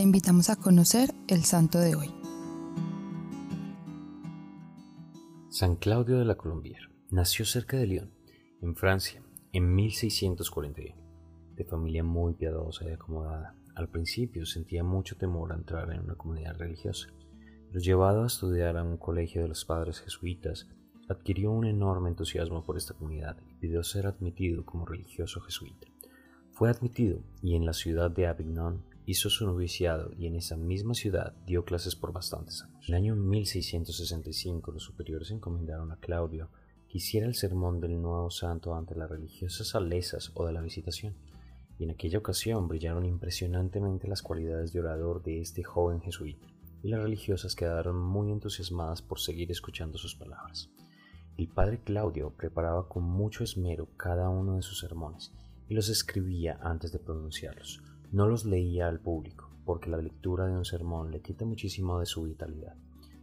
te invitamos a conocer el santo de hoy. San Claudio de la Colombière nació cerca de Lyon, en Francia, en 1641. De familia muy piadosa y acomodada, al principio sentía mucho temor a entrar en una comunidad religiosa, pero llevado a estudiar a un colegio de los padres jesuitas, adquirió un enorme entusiasmo por esta comunidad y pidió ser admitido como religioso jesuita. Fue admitido y en la ciudad de Avignon hizo su noviciado y en esa misma ciudad dio clases por bastantes años. En el año 1665 los superiores encomendaron a Claudio que hiciera el sermón del nuevo santo ante las religiosas alesas o de la visitación, y en aquella ocasión brillaron impresionantemente las cualidades de orador de este joven jesuita, y las religiosas quedaron muy entusiasmadas por seguir escuchando sus palabras. El padre Claudio preparaba con mucho esmero cada uno de sus sermones, y los escribía antes de pronunciarlos. No los leía al público, porque la lectura de un sermón le quita muchísimo de su vitalidad,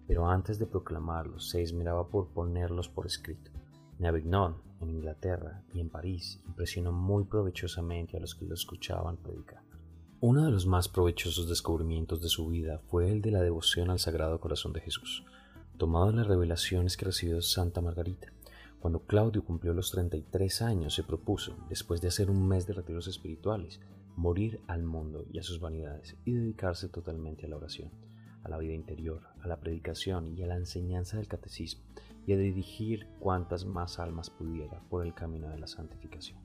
pero antes de proclamarlos se esmeraba por ponerlos por escrito. En Avignon, en Inglaterra y en París impresionó muy provechosamente a los que lo escuchaban predicar. Uno de los más provechosos descubrimientos de su vida fue el de la devoción al Sagrado Corazón de Jesús, tomado de las revelaciones que recibió Santa Margarita. Cuando Claudio cumplió los 33 años, se propuso, después de hacer un mes de retiros espirituales, morir al mundo y a sus vanidades y dedicarse totalmente a la oración, a la vida interior, a la predicación y a la enseñanza del catecismo, y a dirigir cuantas más almas pudiera por el camino de la santificación.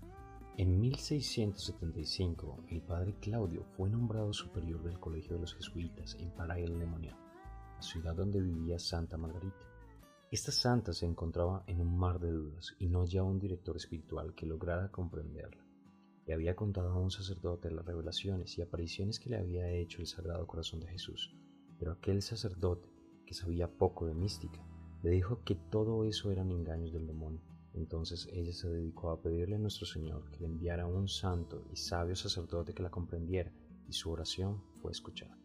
En 1675, el padre Claudio fue nombrado superior del Colegio de los Jesuitas en Paray-le-Monial, la ciudad donde vivía Santa Margarita. Esta santa se encontraba en un mar de dudas y no hallaba un director espiritual que lograra comprenderla. Le había contado a un sacerdote las revelaciones y apariciones que le había hecho el Sagrado Corazón de Jesús, pero aquel sacerdote, que sabía poco de mística, le dijo que todo eso eran engaños del demonio. Entonces ella se dedicó a pedirle a nuestro Señor que le enviara un santo y sabio sacerdote que la comprendiera, y su oración fue escuchada.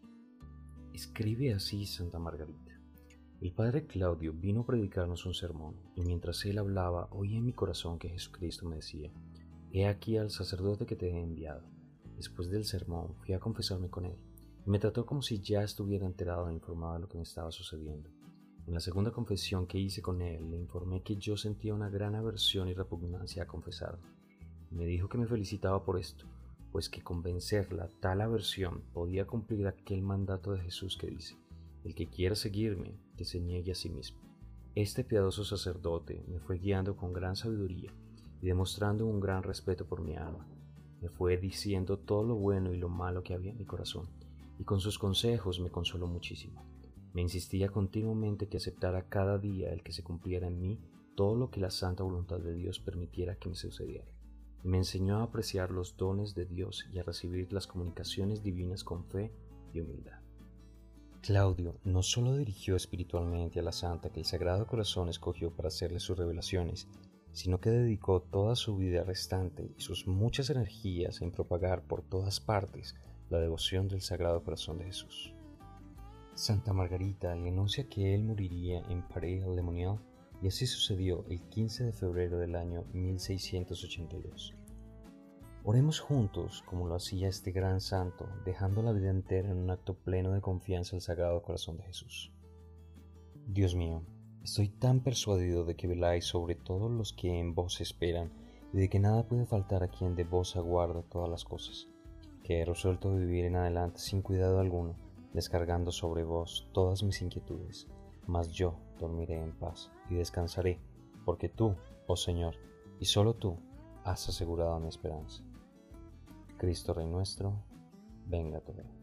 Escribe así Santa Margarita. El padre Claudio vino a predicarnos un sermón, y mientras él hablaba, oí en mi corazón que Jesucristo me decía, He aquí al sacerdote que te he enviado. Después del sermón fui a confesarme con él, y me trató como si ya estuviera enterado e informado de lo que me estaba sucediendo. En la segunda confesión que hice con él, le informé que yo sentía una gran aversión y repugnancia a confesarme. Me dijo que me felicitaba por esto, pues que convencerla tal aversión podía cumplir aquel mandato de Jesús que dice, el que quiera seguirme, que se niegue a sí mismo. Este piadoso sacerdote me fue guiando con gran sabiduría y demostrando un gran respeto por mi alma. Me fue diciendo todo lo bueno y lo malo que había en mi corazón, y con sus consejos me consoló muchísimo. Me insistía continuamente que aceptara cada día el que se cumpliera en mí todo lo que la santa voluntad de Dios permitiera que me sucediera. me enseñó a apreciar los dones de Dios y a recibir las comunicaciones divinas con fe y humildad. Claudio no solo dirigió espiritualmente a la santa que el Sagrado Corazón escogió para hacerle sus revelaciones, sino que dedicó toda su vida restante y sus muchas energías en propagar por todas partes la devoción del Sagrado Corazón de Jesús. Santa Margarita le anuncia que él moriría en Paris-le-Monial y así sucedió el 15 de febrero del año 1682. Oremos juntos como lo hacía este gran santo, dejando la vida entera en un acto pleno de confianza al Sagrado Corazón de Jesús. Dios mío, estoy tan persuadido de que veláis sobre todos los que en vos esperan y de que nada puede faltar a quien de vos aguarda todas las cosas, que he resuelto vivir en adelante sin cuidado alguno, descargando sobre vos todas mis inquietudes, mas yo dormiré en paz y descansaré, porque tú, oh Señor, y solo tú, has asegurado mi esperanza. Cristo Rey nuestro, venga tu reino.